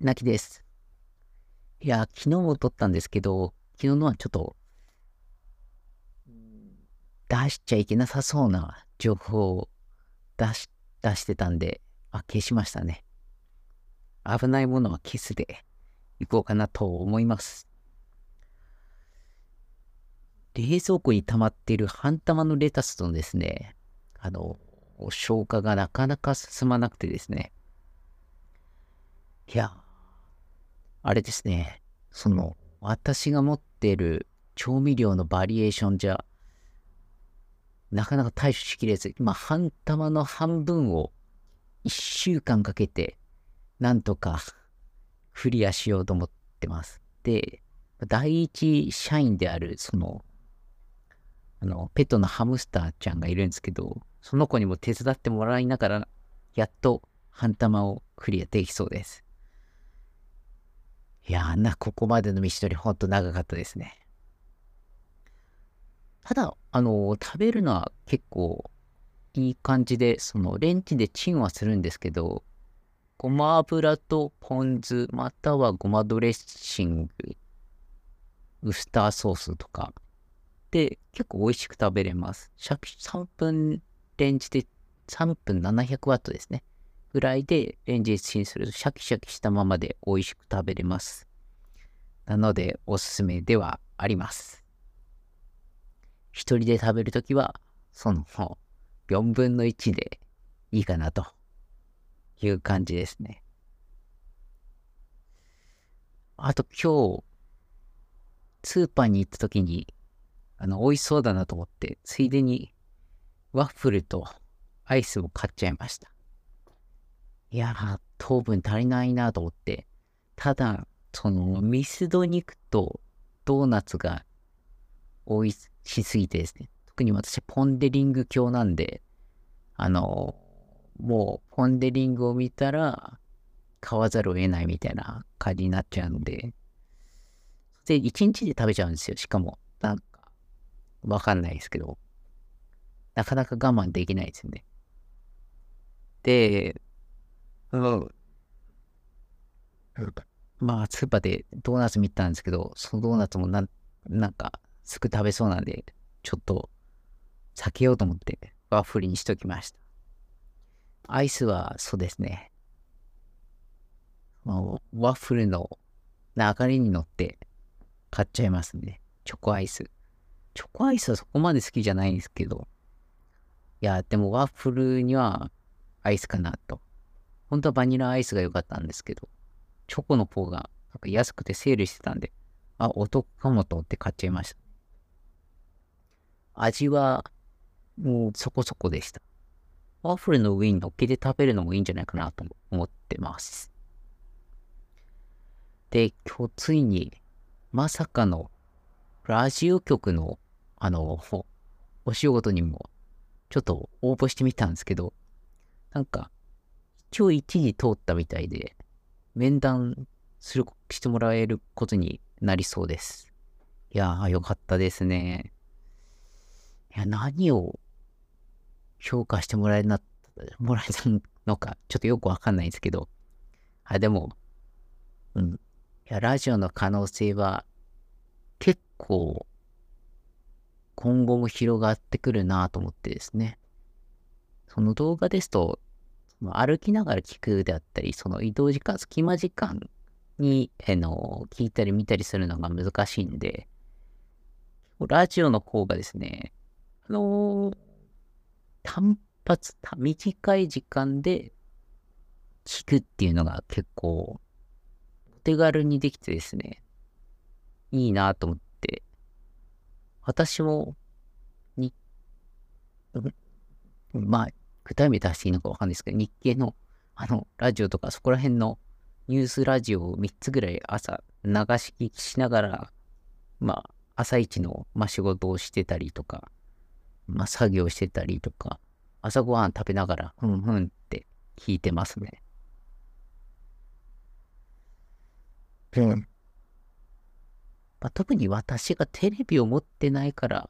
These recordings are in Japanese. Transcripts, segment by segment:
泣きです。いや、昨日も撮ったんですけど、昨日のはちょっと、出しちゃいけなさそうな情報を出し、出してたんで、あ、消しましたね。危ないものは消すでいこうかなと思います。冷蔵庫に溜まっている半玉のレタスとですね、あの、消化がなかなか進まなくてですね。いや、あれですね、その、私が持ってる調味料のバリエーションじゃ、なかなか対処しきれず、今、半玉の半分を1週間かけて、なんとかクリアしようと思ってます。で、第一社員である、その、あの、ペットのハムスターちゃんがいるんですけど、その子にも手伝ってもらいながら、やっと半玉をクリアできそうです。いやーな、ここまでの道のりほんと長かったですね。ただ、あの、食べるのは結構いい感じで、そのレンチでチンはするんですけど、ごま油とポン酢、またはごまドレッシング、ウスターソースとか、で結構美味しく食べれます。3分レンジで3分700ワットですね。ぐらいでレンジでチンするとシャキシャキしたままで美味しく食べれます。なのでおすすめではあります。一人で食べるときは、その4分の1でいいかなという感じですね。あと今日、スーパーに行った時に、あの、美味しそうだなと思って、ついでにワッフルとアイスを買っちゃいました。いや、糖分足りないなと思って、ただ、その、ミスド肉とドーナツが美味しすぎてですね、特に私ポンデリング教なんで、あの、もうポンデリングを見たら買わざるを得ないみたいな感じになっちゃうんで、で、1日で食べちゃうんですよ。しかも、なんか、わかんないですけど、なかなか我慢できないですよね。で、まあ、スーパーでドーナツ見たんですけど、そのドーナツもなん、なんか、すぐ食べそうなんで、ちょっと、避けようと思って、ワッフルにしときました。アイスは、そうですね。まワッフルの流れに乗って買っちゃいますね。チョコアイス。チョコアイスはそこまで好きじゃないんですけど、いや、でもワッフルにはアイスかなと。本当はバニラアイスが良かったんですけど、チョコの方がなんか安くてセールしてたんで、あ、お得かもと思って買っちゃいました。味は、もうそこそこでした。ワッフルの上に乗っけて食べるのもいいんじゃないかなと思ってます。で、今日ついに、まさかの、ラジオ局の、あの、お仕事にもちょっと応募してみたんですけど、なんか、一応1に通ったみたいで、面談する、してもらえることになりそうです。いやー、よかったですね。いや、何を評価してもらえな、もらえたのか、ちょっとよくわかんないですけど、あ、でも、うん。いや、ラジオの可能性は結構今後も広がってくるなと思ってですね。その動画ですと、歩きながら聞くであったり、その移動時間、隙間時間に、あの、聞いたり見たりするのが難しいんで、ラジオの方がですね、あのー、単発、短い時間で聞くっていうのが結構、お手軽にできてですね、いいなと思って私も、に、まあ、具体名出していいのかわかんないですけど、日経の、あの、ラジオとか、そこら辺のニュースラジオを3つぐらい朝流し聞きしながら、まあ、朝一の、まあ、仕事をしてたりとか、まあ、作業してたりとか、朝ごはん食べながら、ふんふんって聞いてますね。うん。まあ、特に私がテレビを持ってないから、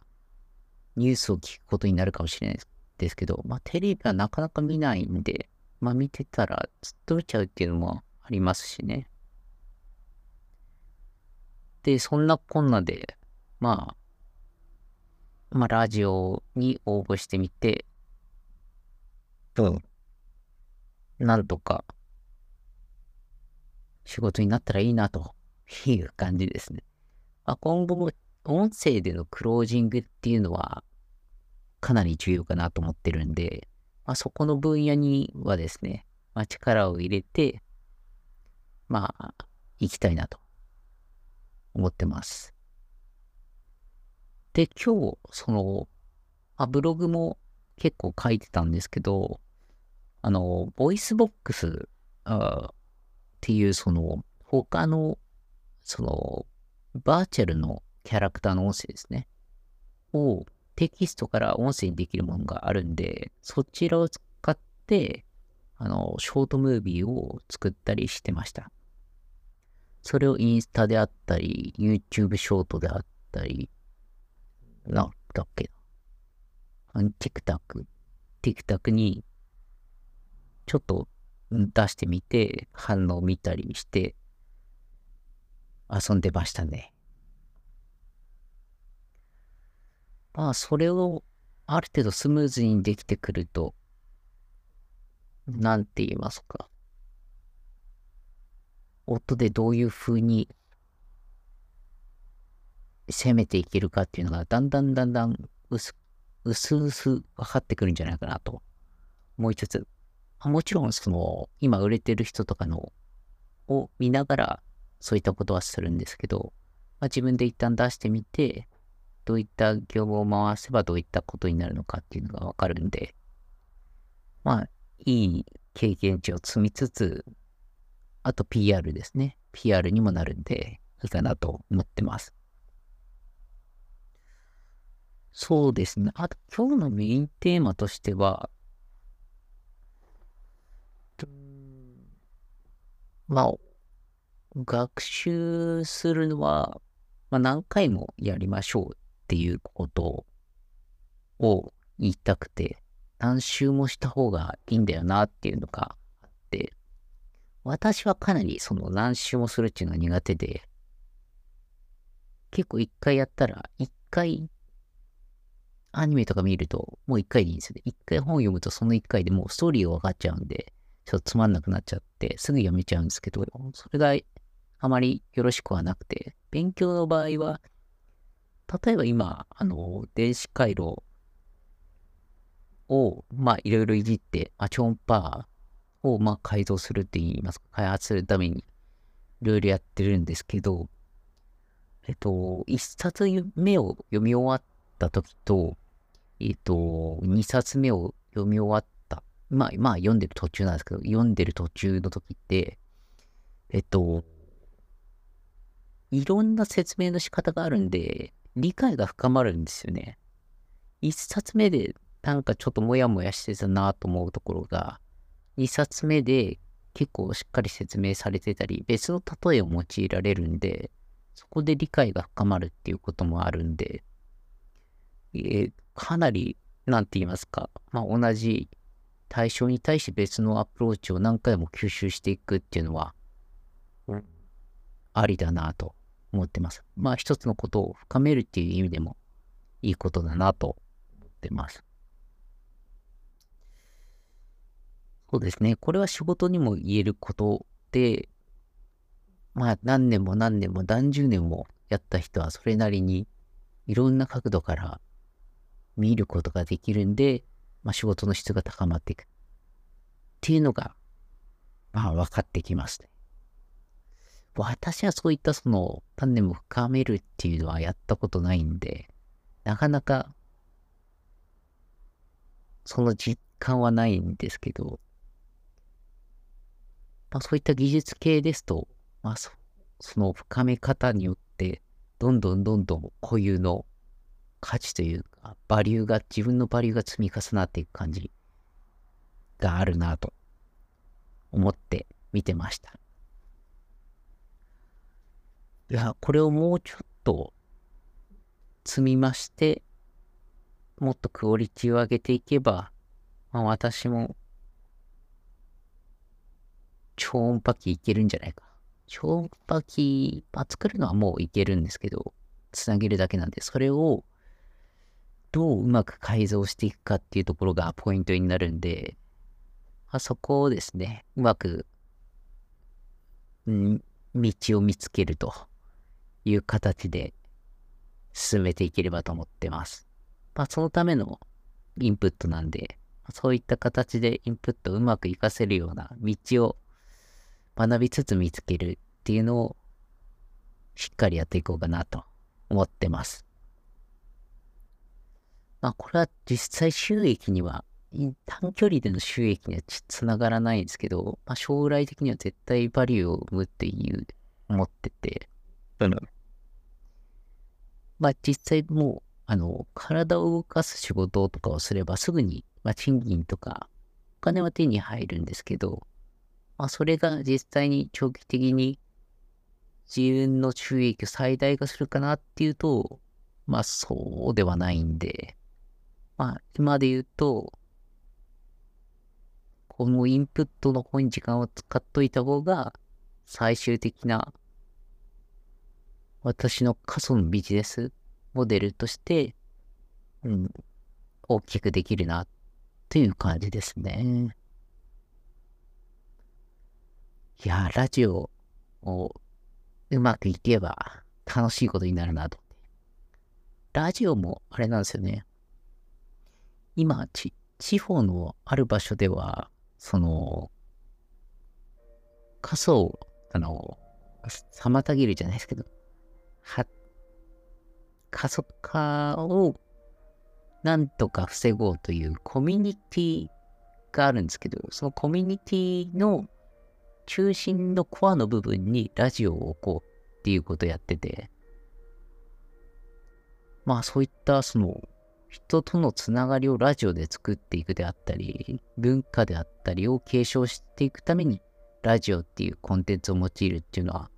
ニュースを聞くことになるかもしれないですけど、まあ、テレビはなかなか見ないんで、まあ、見てたらずっと見ちゃうっていうのもありますしね。で、そんなこんなで、まあ、まあ、ラジオに応募してみて、うん。なんとか、仕事になったらいいな、という感じですね。まあ、今後も音声でのクロージングっていうのは、かなり重要かなと思ってるんで、まあ、そこの分野にはですね、まあ、力を入れて、まあ、行きたいなと思ってます。で、今日、その、あブログも結構書いてたんですけど、あの、ボイスボックスっていう、その、他の、その、バーチャルのキャラクターの音声ですね。をテキストから音声にできるものがあるんで、そちらを使って、あの、ショートムービーを作ったりしてました。それをインスタであったり、YouTube ショートであったり、なんだっけな。TikTok、TikTok にちょっと出してみて、反応を見たりして遊んでましたね。まあ、それをある程度スムーズにできてくると、なんて言いますか。音でどういう風に攻めていけるかっていうのが、だんだんだんだん薄、薄々分かってくるんじゃないかなと思いつつ、もちろんその、今売れてる人とかのを見ながら、そういったことはするんですけど、まあ、自分で一旦出してみて、どういった業務を回せばどういったことになるのかっていうのがわかるんで、まあ、いい経験値を積みつつ、あと PR ですね。PR にもなるんで、いいかなと思ってます。そうですね。あと今日のメインテーマとしては、まあ、学習するのは、まあ、何回もやりましょうっていうことを言いたくて、何周もした方がいいんだよなっていうのがあって、私はかなりその何周もするっていうのが苦手で、結構一回やったら、一回アニメとか見るともう一回でいいんですよね。一回本読むとその一回でもうストーリーが分かっちゃうんで、ちょっとつまんなくなっちゃって、すぐ読めちゃうんですけど、それがあまりよろしくはなくて、勉強の場合は、例えば今、あの、電子回路を、まあ、いろいろいじって、まあ、超音波を、まあ、改造するって言いますか、開発するために、いろいろやってるんですけど、えっと、一冊目を読み終わった時と、えっと、二冊目を読み終わった、まあ、まあ、読んでる途中なんですけど、読んでる途中の時って、えっと、いろんな説明の仕方があるんで、理解が深まるんですよね。一冊目でなんかちょっとモヤモヤしてたなと思うところが、二冊目で結構しっかり説明されてたり、別の例えを用いられるんで、そこで理解が深まるっていうこともあるんで、えー、かなり、なんて言いますか、まあ、同じ対象に対して別のアプローチを何回も吸収していくっていうのは、うん、ありだなと思ってます。まあ一つのことを深めるっていう意味でもいいことだなと思ってます。そうですね。これは仕事にも言えることで、まあ何年も何年も何十年もやった人はそれなりにいろんな角度から見ることができるんで、まあ仕事の質が高まっていく。っていうのが、まあ分かってきますね。私はそういったその種も深めるっていうのはやったことないんで、なかなかその実感はないんですけど、まあそういった技術系ですと、まあそその深め方によって、どんどんどんどん固有の価値というか、バリューが、自分のバリューが積み重なっていく感じがあるなと思って見てました。いや、これをもうちょっと積みまして、もっとクオリティを上げていけば、まあ私も超音波機いけるんじゃないか。超音波機、まあ、作るのはもういけるんですけど、つなげるだけなんで、それをどううまく改造していくかっていうところがポイントになるんで、まあ、そこをですね、うまく、ん、道を見つけると。いう形で進めていければと思ってます。まあ、そのためのインプットなんで、そういった形でインプットをうまく活かせるような道を学びつつ見つけるっていうのをしっかりやっていこうかなと思ってます。まあこれは実際収益には、短距離での収益にはつながらないんですけど、まあ将来的には絶対バリューを生むっていう思ってて、まあ実際もう、あの、体を動かす仕事とかをすればすぐに、まあ賃金とかお金は手に入るんですけど、まあ、それが実際に長期的に自分の収益を最大化するかなっていうと、まあそうではないんで、まあ今で言うと、このインプットの方に時間を使っといた方が、最終的な私の仮想のビジネスモデルとして、うん、大きくできるな、という感じですね。いや、ラジオをうまくいけば楽しいことになるなと。ラジオもあれなんですよね。今、ち、地方のある場所では、その、仮想、あの、妨げるじゃないですけど、は、加速化をなんとか防ごうというコミュニティがあるんですけど、そのコミュニティの中心のコアの部分にラジオを置こうっていうことをやってて、まあそういったその人とのつながりをラジオで作っていくであったり、文化であったりを継承していくためにラジオっていうコンテンツを用いるっていうのは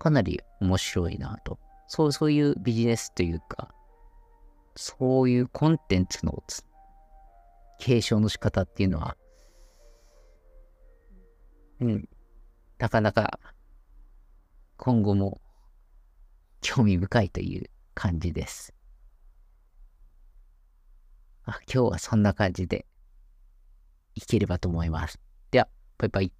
かなり面白いなと。そう、そういうビジネスというか、そういうコンテンツの継承の仕方っていうのはうん、なかなか今後も興味深いという感じです。あ今日はそんな感じでいければと思います。では、バイバイ。